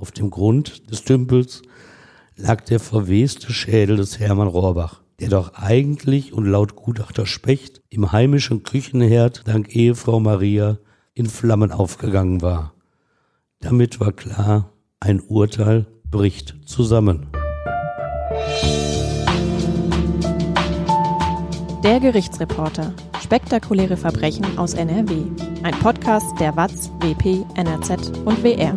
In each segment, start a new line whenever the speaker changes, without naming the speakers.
Auf dem Grund des Tümpels lag der verweste Schädel des Hermann Rohrbach, der doch eigentlich und laut Gutachter Specht im heimischen Küchenherd dank Ehefrau Maria in Flammen aufgegangen war. Damit war klar, ein Urteil bricht zusammen.
Der Gerichtsreporter. Spektakuläre Verbrechen aus NRW. Ein Podcast der WAZ, WP, NRZ und WR.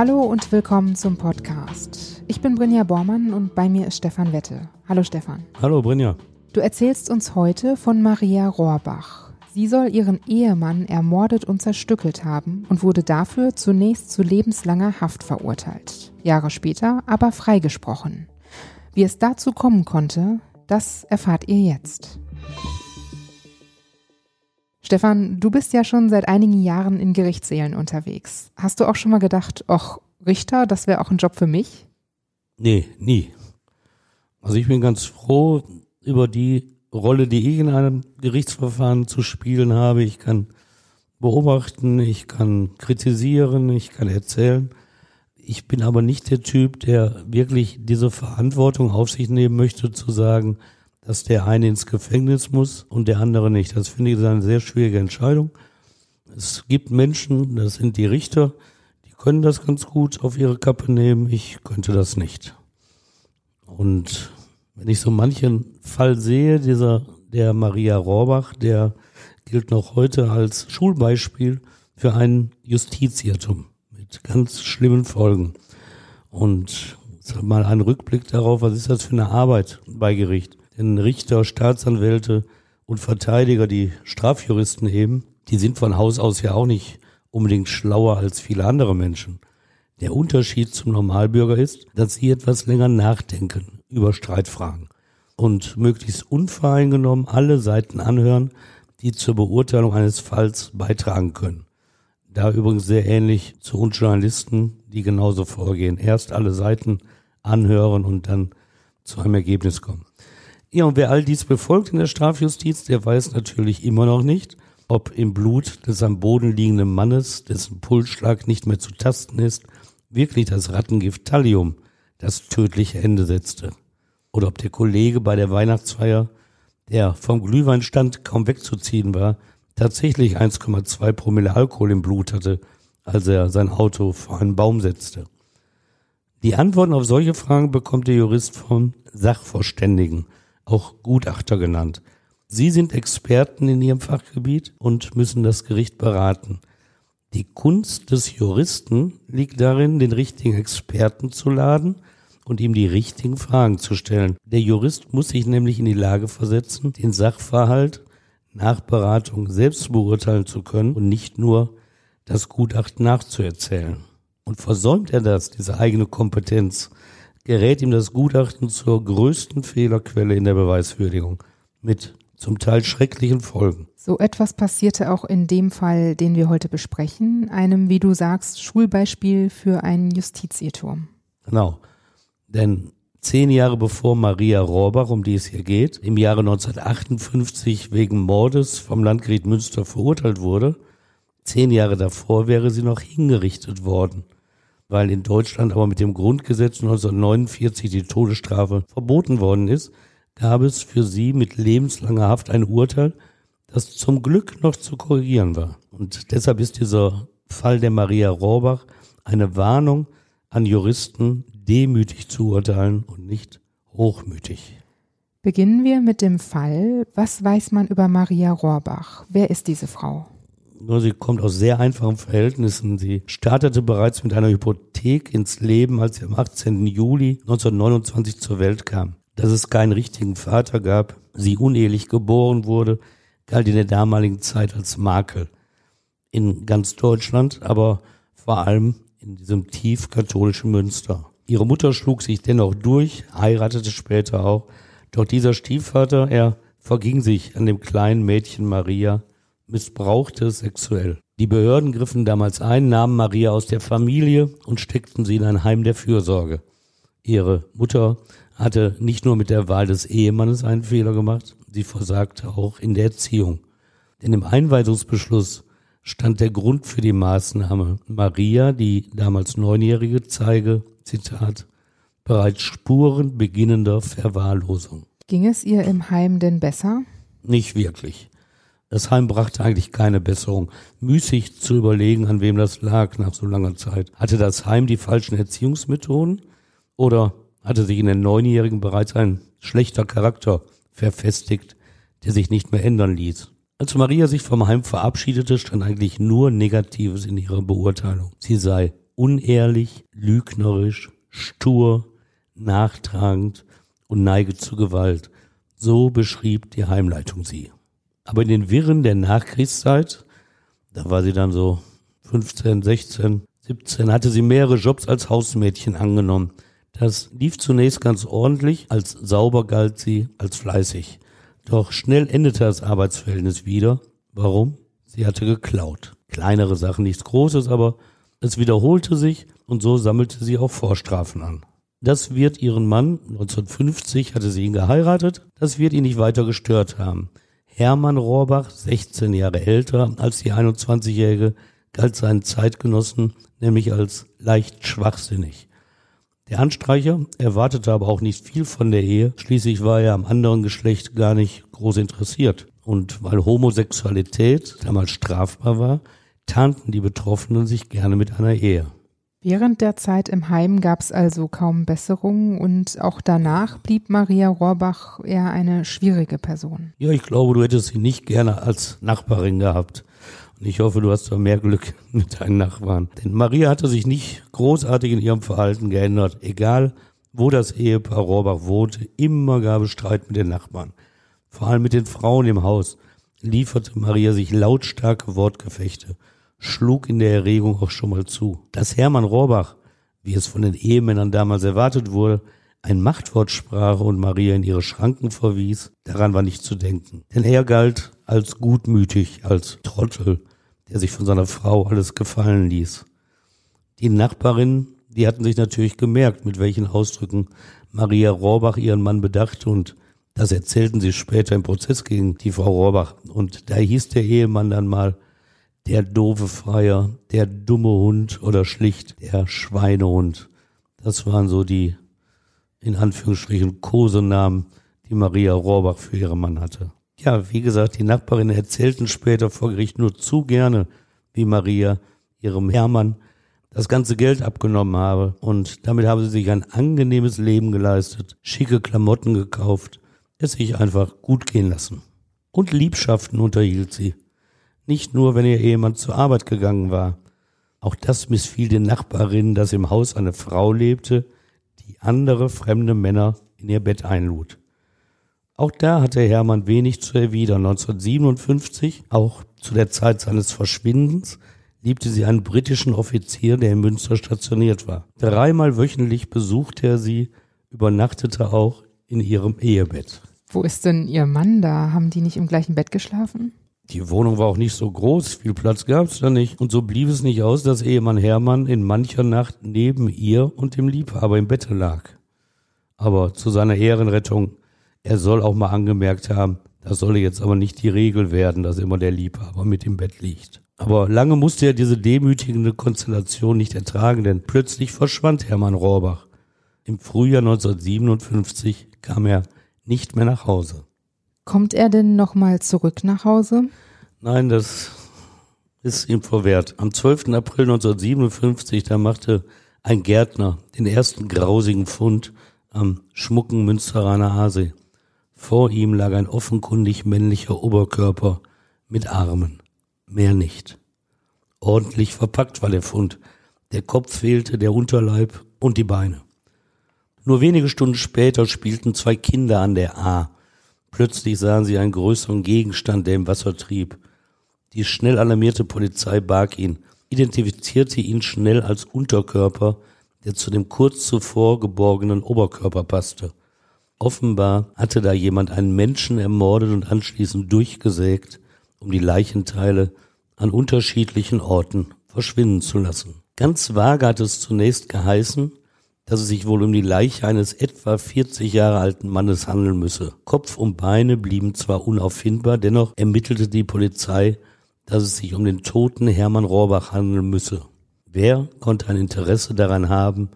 Hallo und willkommen zum Podcast. Ich bin Brinja Bormann und bei mir ist Stefan Wette. Hallo Stefan.
Hallo Brinja.
Du erzählst uns heute von Maria Rohrbach. Sie soll ihren Ehemann ermordet und zerstückelt haben und wurde dafür zunächst zu lebenslanger Haft verurteilt. Jahre später aber freigesprochen. Wie es dazu kommen konnte, das erfahrt ihr jetzt. Stefan, du bist ja schon seit einigen Jahren in Gerichtssälen unterwegs. Hast du auch schon mal gedacht, ach, Richter, das wäre auch ein Job für mich?
Nee, nie. Also ich bin ganz froh über die Rolle, die ich in einem Gerichtsverfahren zu spielen habe. Ich kann beobachten, ich kann kritisieren, ich kann erzählen. Ich bin aber nicht der Typ, der wirklich diese Verantwortung auf sich nehmen möchte, zu sagen, dass der eine ins Gefängnis muss und der andere nicht. Das finde ich eine sehr schwierige Entscheidung. Es gibt Menschen, das sind die Richter, die können das ganz gut auf ihre Kappe nehmen. Ich könnte das nicht. Und wenn ich so manchen Fall sehe, dieser, der Maria Rohrbach, der gilt noch heute als Schulbeispiel für ein Justizirrtum mit ganz schlimmen Folgen. Und mal ein Rückblick darauf, was ist das für eine Arbeit bei Gericht? Denn Richter, Staatsanwälte und Verteidiger, die Strafjuristen eben, die sind von Haus aus ja auch nicht unbedingt schlauer als viele andere Menschen. Der Unterschied zum Normalbürger ist, dass sie etwas länger nachdenken über Streitfragen und möglichst unvoreingenommen alle Seiten anhören, die zur Beurteilung eines Falls beitragen können. Da übrigens sehr ähnlich zu uns Journalisten, die genauso vorgehen. Erst alle Seiten anhören und dann zu einem Ergebnis kommen. Ja, und wer all dies befolgt in der Strafjustiz, der weiß natürlich immer noch nicht, ob im Blut des am Boden liegenden Mannes, dessen Pulsschlag nicht mehr zu tasten ist, wirklich das Rattengift Thallium das tödliche Ende setzte. Oder ob der Kollege bei der Weihnachtsfeier, der vom Glühweinstand kaum wegzuziehen war, tatsächlich 1,2 Promille Alkohol im Blut hatte, als er sein Auto vor einen Baum setzte. Die Antworten auf solche Fragen bekommt der Jurist vom Sachverständigen, auch Gutachter genannt. Sie sind Experten in ihrem Fachgebiet und müssen das Gericht beraten. Die Kunst des Juristen liegt darin, den richtigen Experten zu laden und ihm die richtigen Fragen zu stellen. Der Jurist muss sich nämlich in die Lage versetzen, den Sachverhalt nach Beratung selbst beurteilen zu können und nicht nur das Gutachten nachzuerzählen. Und versäumt er das, diese eigene Kompetenz, gerät ihm das Gutachten zur größten Fehlerquelle in der Beweiswürdigung mit zum Teil schrecklichen Folgen.
So etwas passierte auch in dem Fall, den wir heute besprechen, einem, wie du sagst, Schulbeispiel für einen Justizirrtum.
Genau. Denn zehn Jahre bevor Maria Rohrbach, um die es hier geht, im Jahre 1958 wegen Mordes vom Landgericht Münster verurteilt wurde, zehn Jahre davor wäre sie noch hingerichtet worden weil in Deutschland aber mit dem Grundgesetz 1949 die Todesstrafe verboten worden ist, gab es für sie mit lebenslanger Haft ein Urteil, das zum Glück noch zu korrigieren war. Und deshalb ist dieser Fall der Maria Rohrbach eine Warnung an Juristen, demütig zu urteilen und nicht hochmütig.
Beginnen wir mit dem Fall. Was weiß man über Maria Rohrbach? Wer ist diese Frau?
Nur sie kommt aus sehr einfachen Verhältnissen. Sie startete bereits mit einer Hypothek ins Leben, als sie am 18. Juli 1929 zur Welt kam. Dass es keinen richtigen Vater gab, sie unehelich geboren wurde, galt in der damaligen Zeit als Makel. In ganz Deutschland, aber vor allem in diesem tief katholischen Münster. Ihre Mutter schlug sich dennoch durch, heiratete später auch. Doch dieser Stiefvater, er verging sich an dem kleinen Mädchen Maria missbrauchte sexuell. Die Behörden griffen damals ein, nahmen Maria aus der Familie und steckten sie in ein Heim der Fürsorge. Ihre Mutter hatte nicht nur mit der Wahl des Ehemannes einen Fehler gemacht, sie versagte auch in der Erziehung. Denn im Einweisungsbeschluss stand der Grund für die Maßnahme. Maria, die damals Neunjährige, zeige, Zitat, bereits Spuren beginnender Verwahrlosung.
Ging es ihr im Heim denn besser?
Nicht wirklich. Das Heim brachte eigentlich keine Besserung. Müßig zu überlegen, an wem das lag nach so langer Zeit. Hatte das Heim die falschen Erziehungsmethoden? Oder hatte sich in den Neunjährigen bereits ein schlechter Charakter verfestigt, der sich nicht mehr ändern ließ? Als Maria sich vom Heim verabschiedete, stand eigentlich nur Negatives in ihrer Beurteilung. Sie sei unehrlich, lügnerisch, stur, nachtragend und neige zu Gewalt. So beschrieb die Heimleitung sie. Aber in den Wirren der Nachkriegszeit, da war sie dann so 15, 16, 17, hatte sie mehrere Jobs als Hausmädchen angenommen. Das lief zunächst ganz ordentlich, als sauber galt sie als fleißig. Doch schnell endete das Arbeitsverhältnis wieder. Warum? Sie hatte geklaut. Kleinere Sachen, nichts Großes, aber es wiederholte sich und so sammelte sie auch Vorstrafen an. Das wird ihren Mann, 1950 hatte sie ihn geheiratet, das wird ihn nicht weiter gestört haben. Hermann Rohrbach, 16 Jahre älter als die 21-Jährige, galt seinen Zeitgenossen nämlich als leicht schwachsinnig. Der Anstreicher erwartete aber auch nicht viel von der Ehe, schließlich war er am anderen Geschlecht gar nicht groß interessiert. Und weil Homosexualität damals strafbar war, tarnten die Betroffenen sich gerne mit einer Ehe.
Während der Zeit im Heim gab es also kaum Besserungen und auch danach blieb Maria Rohrbach eher eine schwierige Person.
Ja, ich glaube, du hättest sie nicht gerne als Nachbarin gehabt. Und ich hoffe, du hast da mehr Glück mit deinen Nachbarn. Denn Maria hatte sich nicht großartig in ihrem Verhalten geändert. Egal, wo das Ehepaar Rohrbach wohnte, immer gab es Streit mit den Nachbarn. Vor allem mit den Frauen im Haus lieferte Maria sich lautstarke Wortgefechte schlug in der Erregung auch schon mal zu. Dass Hermann Rohrbach, wie es von den Ehemännern damals erwartet wurde, ein Machtwort sprach und Maria in ihre Schranken verwies, daran war nicht zu denken. Denn er galt als gutmütig, als Trottel, der sich von seiner Frau alles gefallen ließ. Die Nachbarinnen, die hatten sich natürlich gemerkt, mit welchen Ausdrücken Maria Rohrbach ihren Mann bedachte und das erzählten sie später im Prozess gegen die Frau Rohrbach. Und da hieß der Ehemann dann mal, der doofe Freier, der dumme Hund oder schlicht der Schweinehund. Das waren so die, in Anführungsstrichen, Kosenamen, die Maria Rohrbach für ihren Mann hatte. Ja, wie gesagt, die Nachbarinnen erzählten später vor Gericht nur zu gerne, wie Maria ihrem Hermann das ganze Geld abgenommen habe. Und damit habe sie sich ein angenehmes Leben geleistet, schicke Klamotten gekauft, es sich einfach gut gehen lassen. Und Liebschaften unterhielt sie. Nicht nur, wenn ihr Ehemann zur Arbeit gegangen war. Auch das missfiel den Nachbarinnen, dass im Haus eine Frau lebte, die andere fremde Männer in ihr Bett einlud. Auch da hatte Hermann wenig zu erwidern. 1957, auch zu der Zeit seines Verschwindens, liebte sie einen britischen Offizier, der in Münster stationiert war. Dreimal wöchentlich besuchte er sie, übernachtete auch in ihrem Ehebett.
Wo ist denn ihr Mann da? Haben die nicht im gleichen Bett geschlafen?
Die Wohnung war auch nicht so groß, viel Platz gab's da nicht. Und so blieb es nicht aus, dass Ehemann Hermann in mancher Nacht neben ihr und dem Liebhaber im Bette lag. Aber zu seiner Ehrenrettung, er soll auch mal angemerkt haben, das solle jetzt aber nicht die Regel werden, dass immer der Liebhaber mit im Bett liegt. Aber lange musste er diese demütigende Konstellation nicht ertragen, denn plötzlich verschwand Hermann Rohrbach. Im Frühjahr 1957 kam er nicht mehr nach Hause.
Kommt er denn nochmal zurück nach Hause?
Nein, das ist ihm verwehrt. Am 12. April 1957, da machte ein Gärtner den ersten grausigen Fund am schmucken Münsteraner Aasee. Vor ihm lag ein offenkundig männlicher Oberkörper mit Armen. Mehr nicht. Ordentlich verpackt war der Fund. Der Kopf fehlte, der Unterleib und die Beine. Nur wenige Stunden später spielten zwei Kinder an der A Plötzlich sahen sie einen größeren Gegenstand, der im Wasser trieb. Die schnell alarmierte Polizei barg ihn, identifizierte ihn schnell als Unterkörper, der zu dem kurz zuvor geborgenen Oberkörper passte. Offenbar hatte da jemand einen Menschen ermordet und anschließend durchgesägt, um die Leichenteile an unterschiedlichen Orten verschwinden zu lassen. Ganz vage hat es zunächst geheißen, dass es sich wohl um die Leiche eines etwa 40 Jahre alten Mannes handeln müsse. Kopf und Beine blieben zwar unauffindbar, dennoch ermittelte die Polizei, dass es sich um den toten Hermann Rohrbach handeln müsse. Wer konnte ein Interesse daran haben,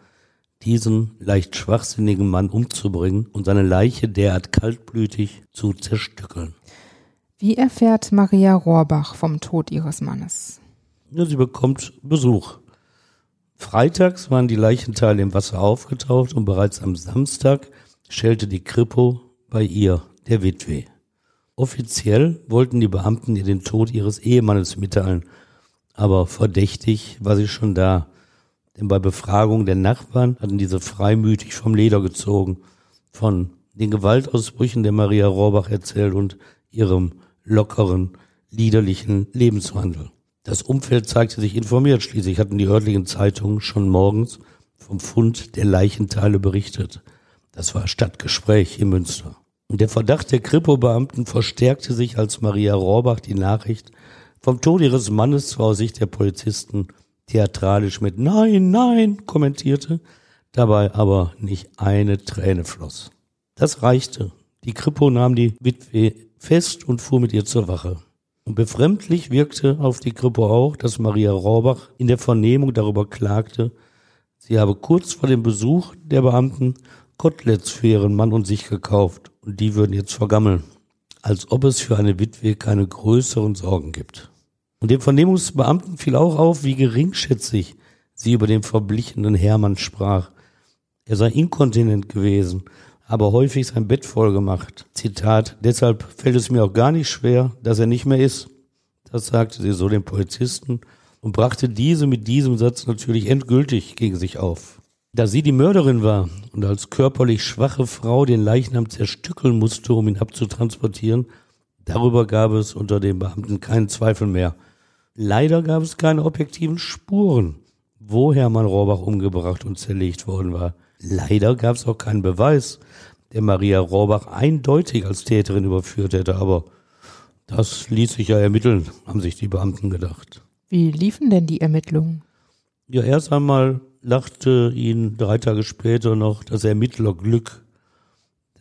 diesen leicht schwachsinnigen Mann umzubringen und seine Leiche derart kaltblütig zu zerstückeln?
Wie erfährt Maria Rohrbach vom Tod ihres Mannes?
Ja, sie bekommt Besuch. Freitags waren die Leichenteile im Wasser aufgetaucht und bereits am Samstag schellte die Kripo bei ihr, der Witwe. Offiziell wollten die Beamten ihr den Tod ihres Ehemannes mitteilen, aber verdächtig war sie schon da. Denn bei Befragung der Nachbarn hatten diese freimütig vom Leder gezogen, von den Gewaltausbrüchen der Maria Rohrbach erzählt und ihrem lockeren, liederlichen Lebenswandel. Das Umfeld zeigte sich informiert, schließlich hatten die örtlichen Zeitungen schon morgens vom Fund der Leichenteile berichtet. Das war Stadtgespräch in Münster. Und der Verdacht der Kripo-Beamten verstärkte sich, als Maria Rohrbach die Nachricht vom Tod ihres Mannes zwar aus Sicht der Polizisten theatralisch mit Nein, nein kommentierte, dabei aber nicht eine Träne floss. Das reichte. Die Kripo nahm die Witwe fest und fuhr mit ihr zur Wache. Und befremdlich wirkte auf die Kripo auch, dass Maria Rohrbach in der Vernehmung darüber klagte, sie habe kurz vor dem Besuch der Beamten Koteletts für ihren Mann und sich gekauft und die würden jetzt vergammeln. Als ob es für eine Witwe keine größeren Sorgen gibt. Und dem Vernehmungsbeamten fiel auch auf, wie geringschätzig sie über den verblichenen Hermann sprach. Er sei inkontinent gewesen, aber häufig sein Bett voll gemacht. Zitat, deshalb fällt es mir auch gar nicht schwer, dass er nicht mehr ist. Das sagte sie so dem Polizisten und brachte diese mit diesem Satz natürlich endgültig gegen sich auf. Da sie die Mörderin war und als körperlich schwache Frau den Leichnam zerstückeln musste, um ihn abzutransportieren, darüber gab es unter den Beamten keinen Zweifel mehr. Leider gab es keine objektiven Spuren, wo Hermann Rohrbach umgebracht und zerlegt worden war. Leider gab es auch keinen Beweis, der Maria Rohrbach eindeutig als Täterin überführt hätte, aber das ließ sich ja ermitteln, haben sich die Beamten gedacht.
Wie liefen denn die Ermittlungen?
Ja, erst einmal lachte ihn drei Tage später noch das Ermittlerglück.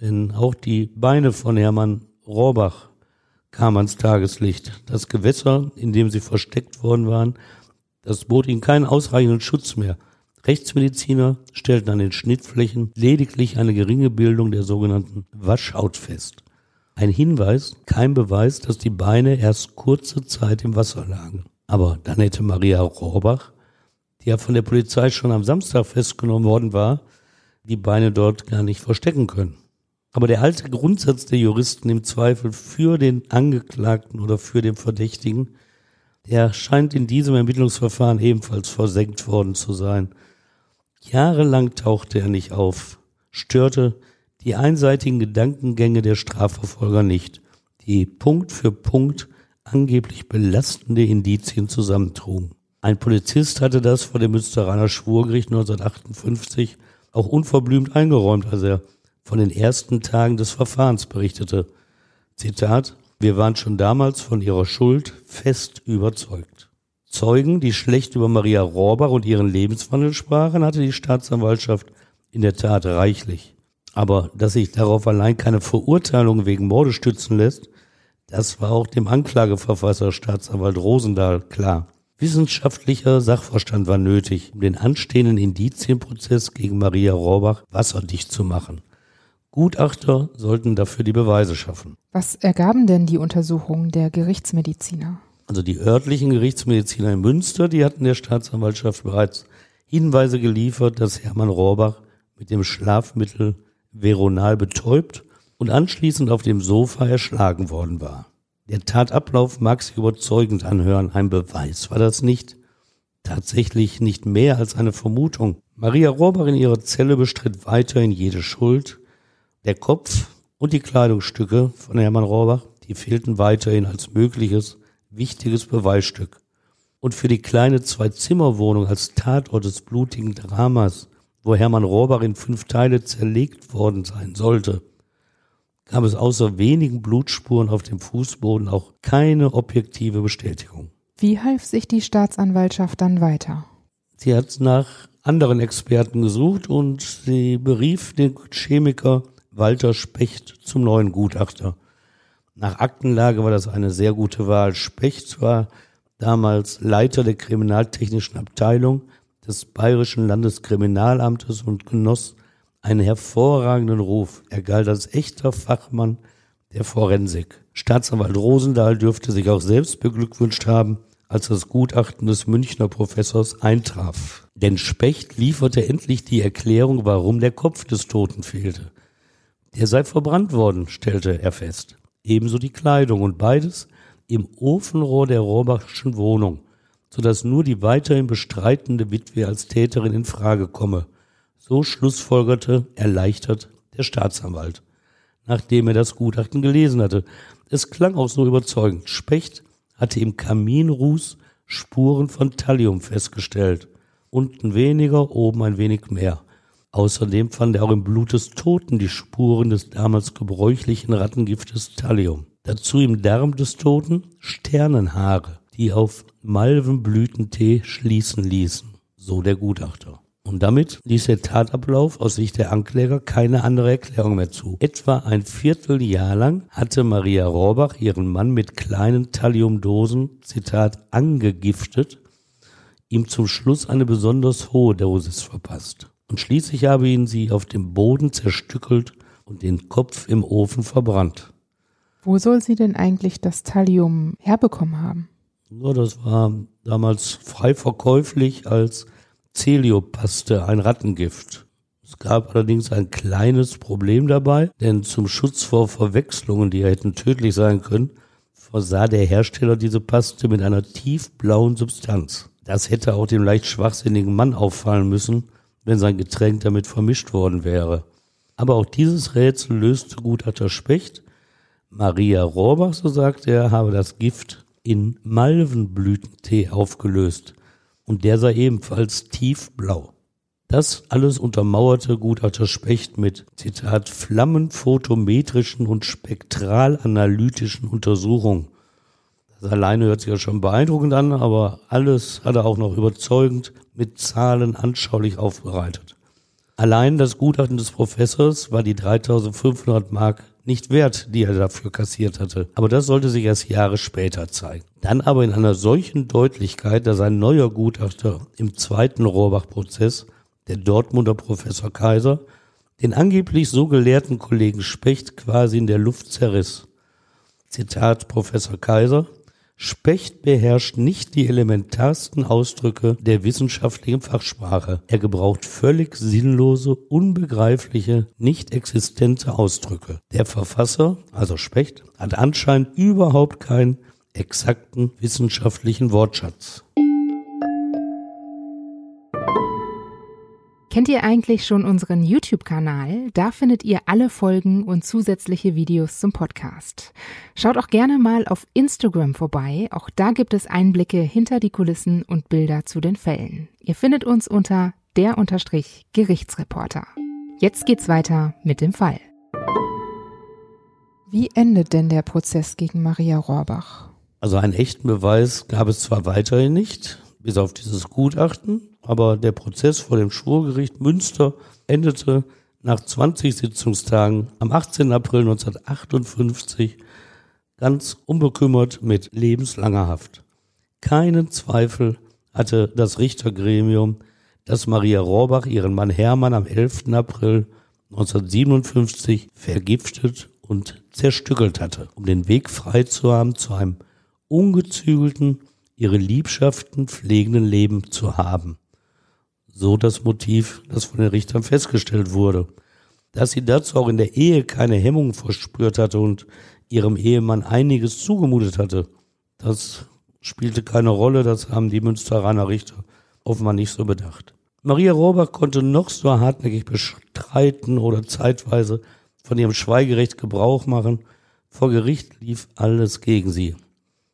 Denn auch die Beine von Hermann Rohrbach kamen ans Tageslicht. Das Gewässer, in dem sie versteckt worden waren, das bot ihnen keinen ausreichenden Schutz mehr. Rechtsmediziner stellten an den Schnittflächen lediglich eine geringe Bildung der sogenannten Waschhaut fest. Ein Hinweis, kein Beweis, dass die Beine erst kurze Zeit im Wasser lagen. Aber dann hätte Maria Rohrbach die ja von der Polizei schon am Samstag festgenommen worden war, die Beine dort gar nicht verstecken können. Aber der alte Grundsatz der Juristen im Zweifel für den Angeklagten oder für den Verdächtigen, der scheint in diesem Ermittlungsverfahren ebenfalls versenkt worden zu sein. Jahrelang tauchte er nicht auf, störte die einseitigen Gedankengänge der Strafverfolger nicht, die Punkt für Punkt angeblich belastende Indizien zusammentrugen. Ein Polizist hatte das vor dem Münsteraner Schwurgericht 1958 auch unverblümt eingeräumt, als er von den ersten Tagen des Verfahrens berichtete. Zitat, wir waren schon damals von ihrer Schuld fest überzeugt. Zeugen, die schlecht über Maria Rohrbach und ihren Lebenswandel sprachen, hatte die Staatsanwaltschaft in der Tat reichlich. Aber dass sich darauf allein keine Verurteilung wegen Morde stützen lässt, das war auch dem Anklageverfasser Staatsanwalt Rosendahl klar. Wissenschaftlicher Sachverstand war nötig, um den anstehenden Indizienprozess gegen Maria Rohrbach wasserdicht zu machen. Gutachter sollten dafür die Beweise schaffen.
Was ergaben denn die Untersuchungen der Gerichtsmediziner?
Also die örtlichen Gerichtsmediziner in Münster, die hatten der Staatsanwaltschaft bereits Hinweise geliefert, dass Hermann Rohrbach mit dem Schlafmittel Veronal betäubt und anschließend auf dem Sofa erschlagen worden war. Der Tatablauf mag sich überzeugend anhören, ein Beweis war das nicht. Tatsächlich nicht mehr als eine Vermutung. Maria Rohrbach in ihrer Zelle bestritt weiterhin jede Schuld. Der Kopf und die Kleidungsstücke von Hermann Rohrbach, die fehlten weiterhin als mögliches, wichtiges Beweisstück. Und für die kleine Zwei-Zimmer-Wohnung als Tatort des blutigen Dramas, wo Hermann Rohrbach in fünf Teile zerlegt worden sein sollte, gab es außer wenigen Blutspuren auf dem Fußboden auch keine objektive Bestätigung.
Wie half sich die Staatsanwaltschaft dann weiter?
Sie hat nach anderen Experten gesucht und sie berief den Chemiker Walter Specht zum neuen Gutachter. Nach Aktenlage war das eine sehr gute Wahl. Specht war damals Leiter der kriminaltechnischen Abteilung des Bayerischen Landeskriminalamtes und genoss einen hervorragenden Ruf. Er galt als echter Fachmann der Forensik. Staatsanwalt Rosendahl dürfte sich auch selbst beglückwünscht haben, als das Gutachten des Münchner Professors eintraf. Denn Specht lieferte endlich die Erklärung, warum der Kopf des Toten fehlte. Der sei verbrannt worden, stellte er fest. Ebenso die Kleidung und beides im Ofenrohr der Rohrbachschen Wohnung, so dass nur die weiterhin bestreitende Witwe als Täterin in Frage komme. So schlussfolgerte erleichtert der Staatsanwalt, nachdem er das Gutachten gelesen hatte. Es klang auch so überzeugend. Specht hatte im Kaminruß Spuren von Thallium festgestellt. Unten weniger, oben ein wenig mehr. Außerdem fand er auch im Blut des Toten die Spuren des damals gebräuchlichen Rattengiftes Thallium. Dazu im Darm des Toten Sternenhaare, die auf Malvenblütentee schließen ließen. So der Gutachter. Und damit ließ der Tatablauf aus Sicht der Ankläger keine andere Erklärung mehr zu. Etwa ein Vierteljahr lang hatte Maria Rohrbach ihren Mann mit kleinen Thalliumdosen, Zitat, angegiftet, ihm zum Schluss eine besonders hohe Dosis verpasst. Und schließlich habe ihn sie auf dem Boden zerstückelt und den Kopf im Ofen verbrannt.
Wo soll sie denn eigentlich das Thallium herbekommen haben?
Ja, das war damals frei verkäuflich als Celiopaste, ein Rattengift. Es gab allerdings ein kleines Problem dabei, denn zum Schutz vor Verwechslungen, die hätten tödlich sein können, versah der Hersteller diese Paste mit einer tiefblauen Substanz. Das hätte auch dem leicht schwachsinnigen Mann auffallen müssen, wenn sein Getränk damit vermischt worden wäre. Aber auch dieses Rätsel löste Gutachter Specht. Maria Rohrbach, so sagt er, habe das Gift in Malvenblütentee aufgelöst und der sei ebenfalls tiefblau. Das alles untermauerte Gutachter Specht mit, Zitat, flammenphotometrischen und spektralanalytischen Untersuchungen. Das alleine hört sich ja schon beeindruckend an, aber alles hat er auch noch überzeugend mit Zahlen anschaulich aufbereitet. Allein das Gutachten des Professors war die 3500 Mark nicht wert, die er dafür kassiert hatte. Aber das sollte sich erst Jahre später zeigen. Dann aber in einer solchen Deutlichkeit, dass ein neuer Gutachter im zweiten Rohrbach-Prozess, der Dortmunder Professor Kaiser, den angeblich so gelehrten Kollegen Specht quasi in der Luft zerriss. Zitat Professor Kaiser. Specht beherrscht nicht die elementarsten Ausdrücke der wissenschaftlichen Fachsprache. Er gebraucht völlig sinnlose, unbegreifliche, nicht existente Ausdrücke. Der Verfasser, also Specht, hat anscheinend überhaupt keinen exakten wissenschaftlichen Wortschatz.
Kennt ihr eigentlich schon unseren YouTube-Kanal? Da findet ihr alle Folgen und zusätzliche Videos zum Podcast. Schaut auch gerne mal auf Instagram vorbei. Auch da gibt es Einblicke hinter die Kulissen und Bilder zu den Fällen. Ihr findet uns unter der Unterstrich Gerichtsreporter. Jetzt geht's weiter mit dem Fall. Wie endet denn der Prozess gegen Maria Rohrbach?
Also einen echten Beweis gab es zwar weiterhin nicht, bis auf dieses Gutachten, aber der Prozess vor dem Schwurgericht Münster endete nach 20 Sitzungstagen am 18. April 1958 ganz unbekümmert mit lebenslanger Haft. Keinen Zweifel hatte das Richtergremium, dass Maria Rohrbach ihren Mann Hermann am 11. April 1957 vergiftet und zerstückelt hatte, um den Weg frei zu haben zu einem ungezügelten, ihre Liebschaften pflegenden Leben zu haben so das Motiv, das von den Richtern festgestellt wurde. Dass sie dazu auch in der Ehe keine Hemmung verspürt hatte und ihrem Ehemann einiges zugemutet hatte, das spielte keine Rolle, das haben die Münsteraner Richter offenbar nicht so bedacht. Maria Rohrbach konnte noch so hartnäckig bestreiten oder zeitweise von ihrem Schweigerecht Gebrauch machen. Vor Gericht lief alles gegen sie.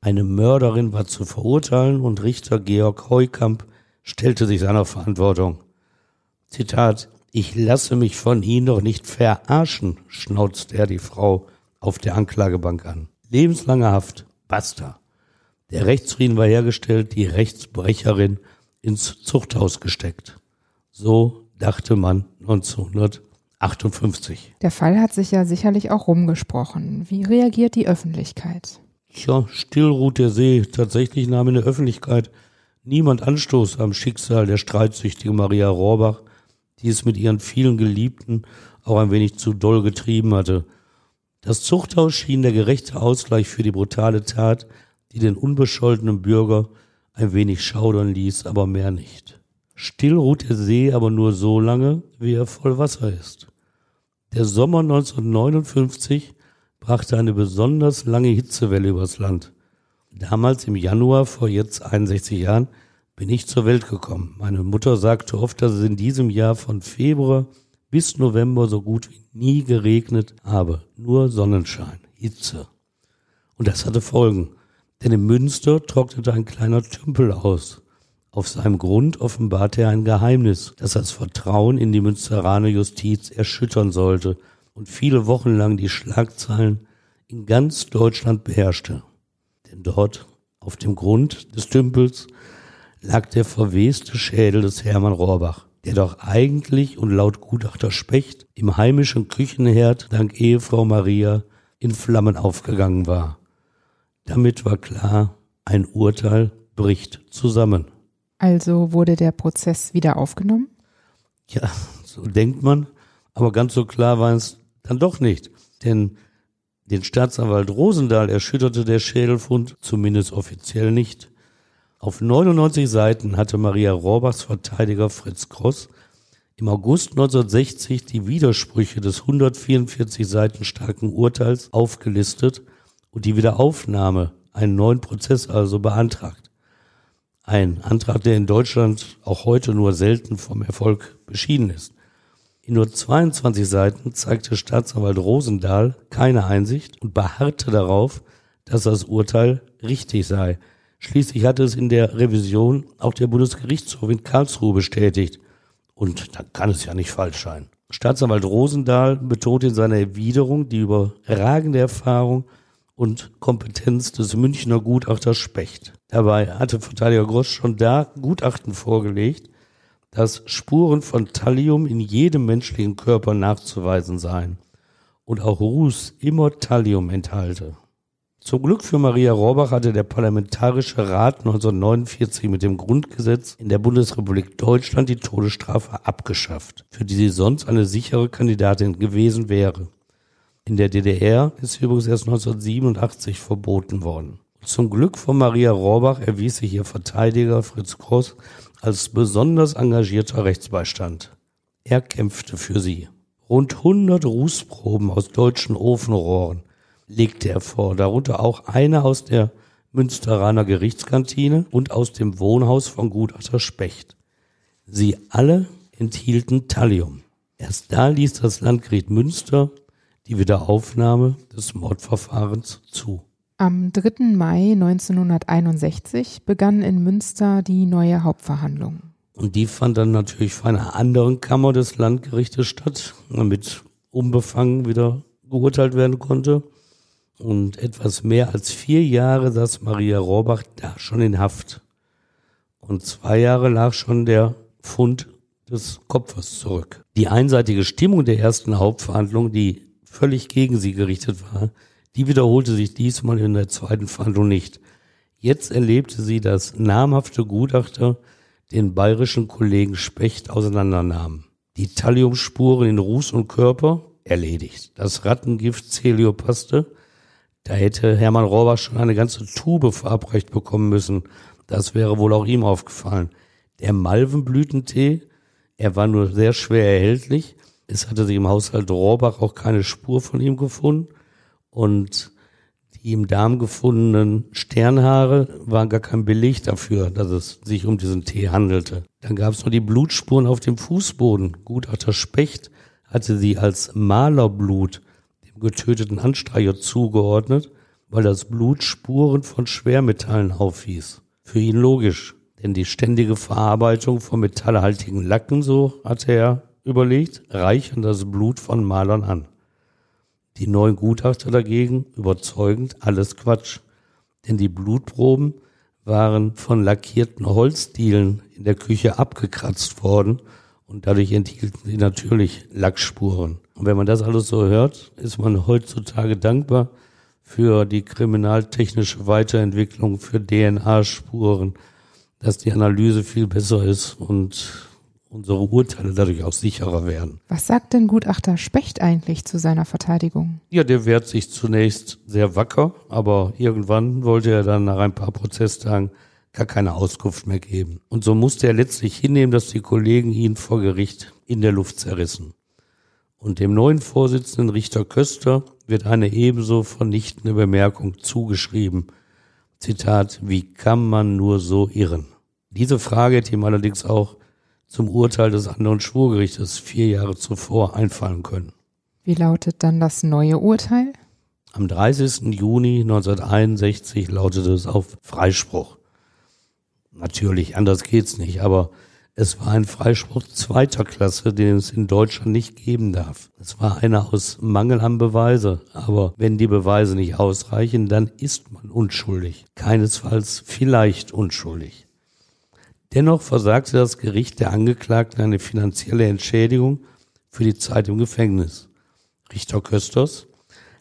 Eine Mörderin war zu verurteilen und Richter Georg Heukamp stellte sich seiner Verantwortung. Zitat, ich lasse mich von Ihnen doch nicht verarschen, schnauzte er die Frau auf der Anklagebank an. Lebenslange Haft, basta. Der Rechtsfrieden war hergestellt, die Rechtsbrecherin ins Zuchthaus gesteckt. So dachte man 1958. 58.
Der Fall hat sich ja sicherlich auch rumgesprochen. Wie reagiert die Öffentlichkeit?
Tja, still ruht der See. Tatsächlich nahm in der Öffentlichkeit niemand Anstoß am Schicksal der streitsüchtigen Maria Rohrbach, die es mit ihren vielen Geliebten auch ein wenig zu doll getrieben hatte. Das Zuchthaus schien der gerechte Ausgleich für die brutale Tat, die den unbescholtenen Bürger ein wenig schaudern ließ, aber mehr nicht. Still ruht der See aber nur so lange, wie er voll Wasser ist. Der Sommer 1959 brachte eine besonders lange Hitzewelle übers Land. Damals im Januar vor jetzt 61 Jahren bin ich zur Welt gekommen. Meine Mutter sagte oft, dass es in diesem Jahr von Februar bis November so gut wie nie geregnet habe. Nur Sonnenschein, Hitze. Und das hatte Folgen. Denn in Münster trocknete ein kleiner Tümpel aus. Auf seinem Grund offenbarte er ein Geheimnis, das das Vertrauen in die Münsteraner Justiz erschüttern sollte und viele Wochen lang die Schlagzeilen in ganz Deutschland beherrschte. Denn dort, auf dem Grund des Tümpels, lag der verweste Schädel des Hermann Rohrbach der doch eigentlich und laut Gutachter Specht im heimischen Küchenherd dank Ehefrau Maria in Flammen aufgegangen war. Damit war klar, ein Urteil bricht zusammen.
Also wurde der Prozess wieder aufgenommen?
Ja, so denkt man, aber ganz so klar war es dann doch nicht, denn den Staatsanwalt Rosendahl erschütterte der Schädelfund zumindest offiziell nicht. Auf 99 Seiten hatte Maria Rohrbachs Verteidiger Fritz Kross im August 1960 die Widersprüche des 144 Seiten starken Urteils aufgelistet und die Wiederaufnahme, einen neuen Prozess also beantragt. Ein Antrag, der in Deutschland auch heute nur selten vom Erfolg beschieden ist. In nur 22 Seiten zeigte Staatsanwalt Rosendahl keine Einsicht und beharrte darauf, dass das Urteil richtig sei. Schließlich hatte es in der Revision auch der Bundesgerichtshof in Karlsruhe bestätigt. Und da kann es ja nicht falsch sein. Staatsanwalt Rosendahl betont in seiner Erwiderung die überragende Erfahrung und Kompetenz des Münchner Gutachters Specht. Dabei hatte Verteidiger Gross schon da Gutachten vorgelegt, dass Spuren von Thallium in jedem menschlichen Körper nachzuweisen seien und auch Ruß immer Thallium enthalte. Zum Glück für Maria Rohrbach hatte der Parlamentarische Rat 1949 mit dem Grundgesetz in der Bundesrepublik Deutschland die Todesstrafe abgeschafft, für die sie sonst eine sichere Kandidatin gewesen wäre. In der DDR ist sie übrigens erst 1987 verboten worden. Zum Glück von Maria Rohrbach erwies sich ihr Verteidiger Fritz Gross als besonders engagierter Rechtsbeistand. Er kämpfte für sie. Rund 100 Rußproben aus deutschen Ofenrohren legte er vor, darunter auch eine aus der Münsteraner Gerichtskantine und aus dem Wohnhaus von Gutachter Specht. Sie alle enthielten Thallium. Erst da ließ das Landgericht Münster die Wiederaufnahme des Mordverfahrens zu.
Am 3. Mai 1961 begann in Münster die neue Hauptverhandlung.
Und die fand dann natürlich vor einer anderen Kammer des Landgerichtes statt, damit unbefangen wieder geurteilt werden konnte. Und etwas mehr als vier Jahre saß Maria Rohrbach da schon in Haft. Und zwei Jahre lag schon der Fund des Kopfes zurück. Die einseitige Stimmung der ersten Hauptverhandlung, die völlig gegen sie gerichtet war, die wiederholte sich diesmal in der zweiten Verhandlung nicht. Jetzt erlebte sie, dass namhafte Gutachter den bayerischen Kollegen Specht auseinandernahmen. Die Thalliumspuren in Ruß und Körper erledigt. Das Rattengift Celiopaste da hätte Hermann Rohrbach schon eine ganze Tube verabreicht bekommen müssen. Das wäre wohl auch ihm aufgefallen. Der Malvenblütentee, er war nur sehr schwer erhältlich. Es hatte sich im Haushalt Rohrbach auch keine Spur von ihm gefunden. Und die im Darm gefundenen Sternhaare waren gar kein Beleg dafür, dass es sich um diesen Tee handelte. Dann gab es noch die Blutspuren auf dem Fußboden. Gutachter Specht hatte sie als Malerblut getöteten Anstreicher zugeordnet, weil das Blut Spuren von Schwermetallen aufwies. Für ihn logisch, denn die ständige Verarbeitung von metallhaltigen Lacken, so hatte er überlegt, reichern das Blut von Malern an. Die neuen Gutachter dagegen überzeugend alles Quatsch, denn die Blutproben waren von lackierten Holzdielen in der Küche abgekratzt worden Und dadurch enthielten sie natürlich Lackspuren. Und wenn man das alles so hört, ist man heutzutage dankbar für die kriminaltechnische Weiterentwicklung, für DNA-Spuren, dass die Analyse viel besser ist und unsere Urteile dadurch auch sicherer werden.
Was sagt denn Gutachter Specht eigentlich zu seiner Verteidigung?
Ja, der wehrt sich zunächst sehr wacker, aber irgendwann wollte er dann nach ein paar Prozesstagen gar keine Auskunft mehr geben. Und so musste er letztlich hinnehmen, dass die Kollegen ihn vor Gericht in der Luft zerrissen. Und dem neuen Vorsitzenden Richter Köster wird eine ebenso vernichtende Bemerkung zugeschrieben. Zitat, wie kann man nur so irren? Diese Frage hätte ihm allerdings auch zum Urteil des anderen Schwurgerichtes vier Jahre zuvor einfallen können.
Wie lautet dann das neue Urteil?
Am 30. Juni 1961 lautete es auf Freispruch. Natürlich, anders geht's nicht, aber es war ein Freispruch zweiter Klasse, den es in Deutschland nicht geben darf. Es war einer aus Mangel an Beweise, aber wenn die Beweise nicht ausreichen, dann ist man unschuldig. Keinesfalls vielleicht unschuldig. Dennoch versagte das Gericht der Angeklagten eine finanzielle Entschädigung für die Zeit im Gefängnis. Richter Kösters,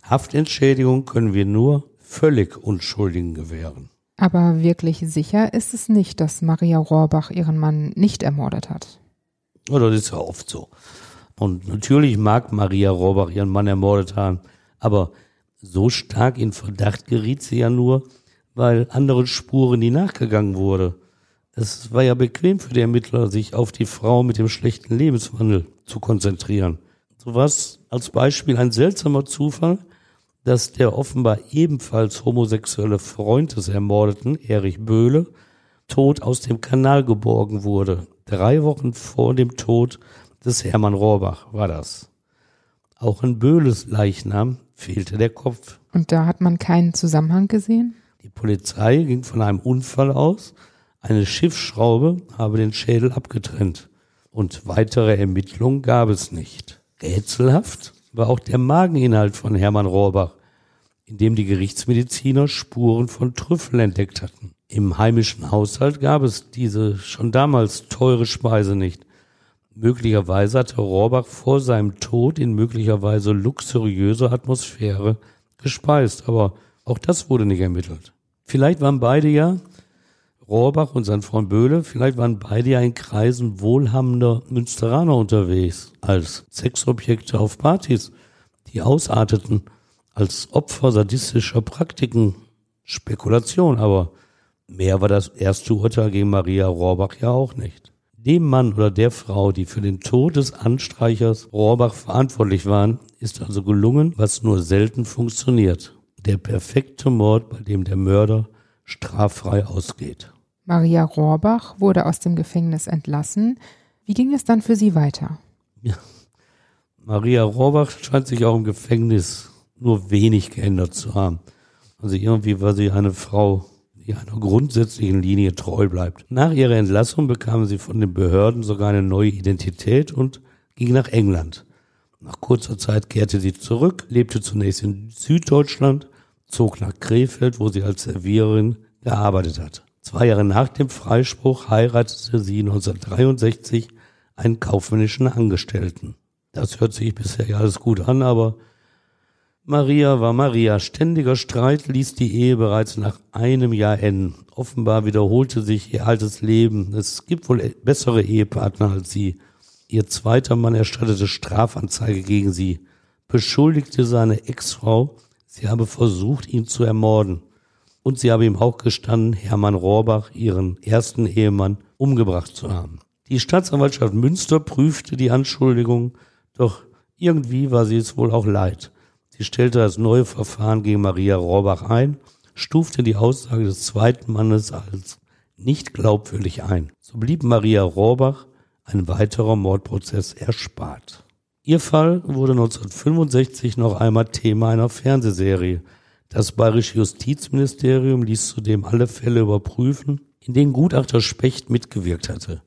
Haftentschädigung können wir nur völlig Unschuldigen gewähren.
Aber wirklich sicher ist es nicht, dass Maria Rohrbach ihren Mann nicht ermordet hat.
Ja, das ist ja oft so. Und natürlich mag Maria Rohrbach ihren Mann ermordet haben, aber so stark in Verdacht geriet sie ja nur, weil andere Spuren nie nachgegangen wurde. Es war ja bequem für die Ermittler, sich auf die Frau mit dem schlechten Lebenswandel zu konzentrieren. So was als Beispiel ein seltsamer Zufall, dass der offenbar ebenfalls homosexuelle Freund des Ermordeten, Erich Böhle, tot aus dem Kanal geborgen wurde. Drei Wochen vor dem Tod des Hermann Rohrbach war das. Auch in Böhles Leichnam fehlte der Kopf.
Und da hat man keinen Zusammenhang gesehen?
Die Polizei ging von einem Unfall aus. Eine Schiffsschraube habe den Schädel abgetrennt. Und weitere Ermittlungen gab es nicht. Rätselhaft war auch der Mageninhalt von Hermann Rohrbach in dem die Gerichtsmediziner Spuren von Trüffeln entdeckt hatten. Im heimischen Haushalt gab es diese schon damals teure Speise nicht. Möglicherweise hatte Rohrbach vor seinem Tod in möglicherweise luxuriöser Atmosphäre gespeist, aber auch das wurde nicht ermittelt. Vielleicht waren beide ja, Rohrbach und sein Freund Böhle, vielleicht waren beide ja in Kreisen wohlhabender Münsteraner unterwegs, als Sexobjekte auf Partys, die ausarteten als Opfer sadistischer Praktiken Spekulation, aber mehr war das erste Urteil gegen Maria Rohrbach ja auch nicht. Dem Mann oder der Frau, die für den Tod des Anstreichers Rohrbach verantwortlich waren, ist also gelungen, was nur selten funktioniert. Der perfekte Mord, bei dem der Mörder straffrei ausgeht.
Maria Rohrbach wurde aus dem Gefängnis entlassen. Wie ging es dann für sie weiter?
Ja. Maria Rohrbach scheint sich auch im Gefängnis nur wenig geändert zu haben. Also irgendwie war sie eine Frau, die einer grundsätzlichen Linie treu bleibt. Nach ihrer Entlassung bekam sie von den Behörden sogar eine neue Identität und ging nach England. Nach kurzer Zeit kehrte sie zurück, lebte zunächst in Süddeutschland, zog nach Krefeld, wo sie als Serviererin gearbeitet hat. Zwei Jahre nach dem Freispruch heiratete sie 1963 einen kaufmännischen Angestellten. Das hört sich bisher ja alles gut an, aber Maria war Maria. Ständiger Streit ließ die Ehe bereits nach einem Jahr enden. Offenbar wiederholte sich ihr altes Leben. Es gibt wohl bessere Ehepartner als sie. Ihr zweiter Mann erstattete Strafanzeige gegen sie, beschuldigte seine Ex-Frau, sie habe versucht, ihn zu ermorden. Und sie habe ihm auch gestanden, Hermann Rohrbach, ihren ersten Ehemann, umgebracht zu haben. Die Staatsanwaltschaft Münster prüfte die Anschuldigung, doch irgendwie war sie es wohl auch leid. Sie stellte das neue Verfahren gegen Maria Rohrbach ein, stufte die Aussage des zweiten Mannes als nicht glaubwürdig ein. So blieb Maria Rohrbach ein weiterer Mordprozess erspart. Ihr Fall wurde 1965 noch einmal Thema einer Fernsehserie. Das Bayerische Justizministerium ließ zudem alle Fälle überprüfen, in denen Gutachter Specht mitgewirkt hatte.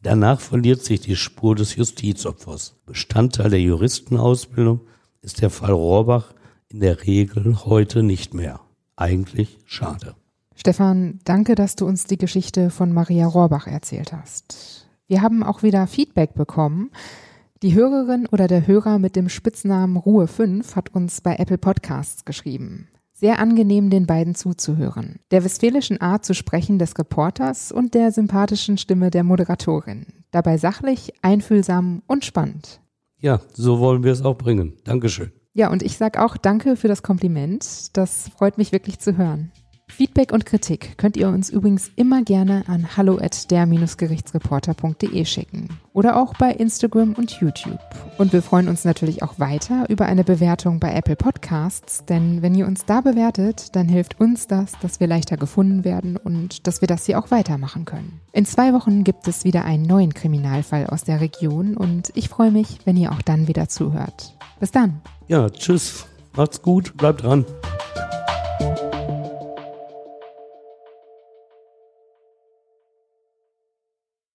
Danach verliert sich die Spur des Justizopfers. Bestandteil der Juristenausbildung ist der Fall Rohrbach in der Regel heute nicht mehr. Eigentlich schade.
Stefan, danke, dass du uns die Geschichte von Maria Rohrbach erzählt hast. Wir haben auch wieder Feedback bekommen. Die Hörerin oder der Hörer mit dem Spitznamen Ruhe 5 hat uns bei Apple Podcasts geschrieben. Sehr angenehm, den beiden zuzuhören. Der westfälischen Art zu sprechen des Reporters und der sympathischen Stimme der Moderatorin. Dabei sachlich, einfühlsam und spannend.
Ja, so wollen wir es auch bringen. Dankeschön.
Ja, und ich sage auch danke für das Kompliment. Das freut mich wirklich zu hören. Feedback und Kritik könnt ihr uns übrigens immer gerne an hallo at der-gerichtsreporter.de schicken oder auch bei Instagram und YouTube. Und wir freuen uns natürlich auch weiter über eine Bewertung bei Apple Podcasts, denn wenn ihr uns da bewertet, dann hilft uns das, dass wir leichter gefunden werden und dass wir das hier auch weitermachen können. In zwei Wochen gibt es wieder einen neuen Kriminalfall aus der Region und ich freue mich, wenn ihr auch dann wieder zuhört. Bis dann.
Ja, tschüss. Macht's gut. Bleibt dran.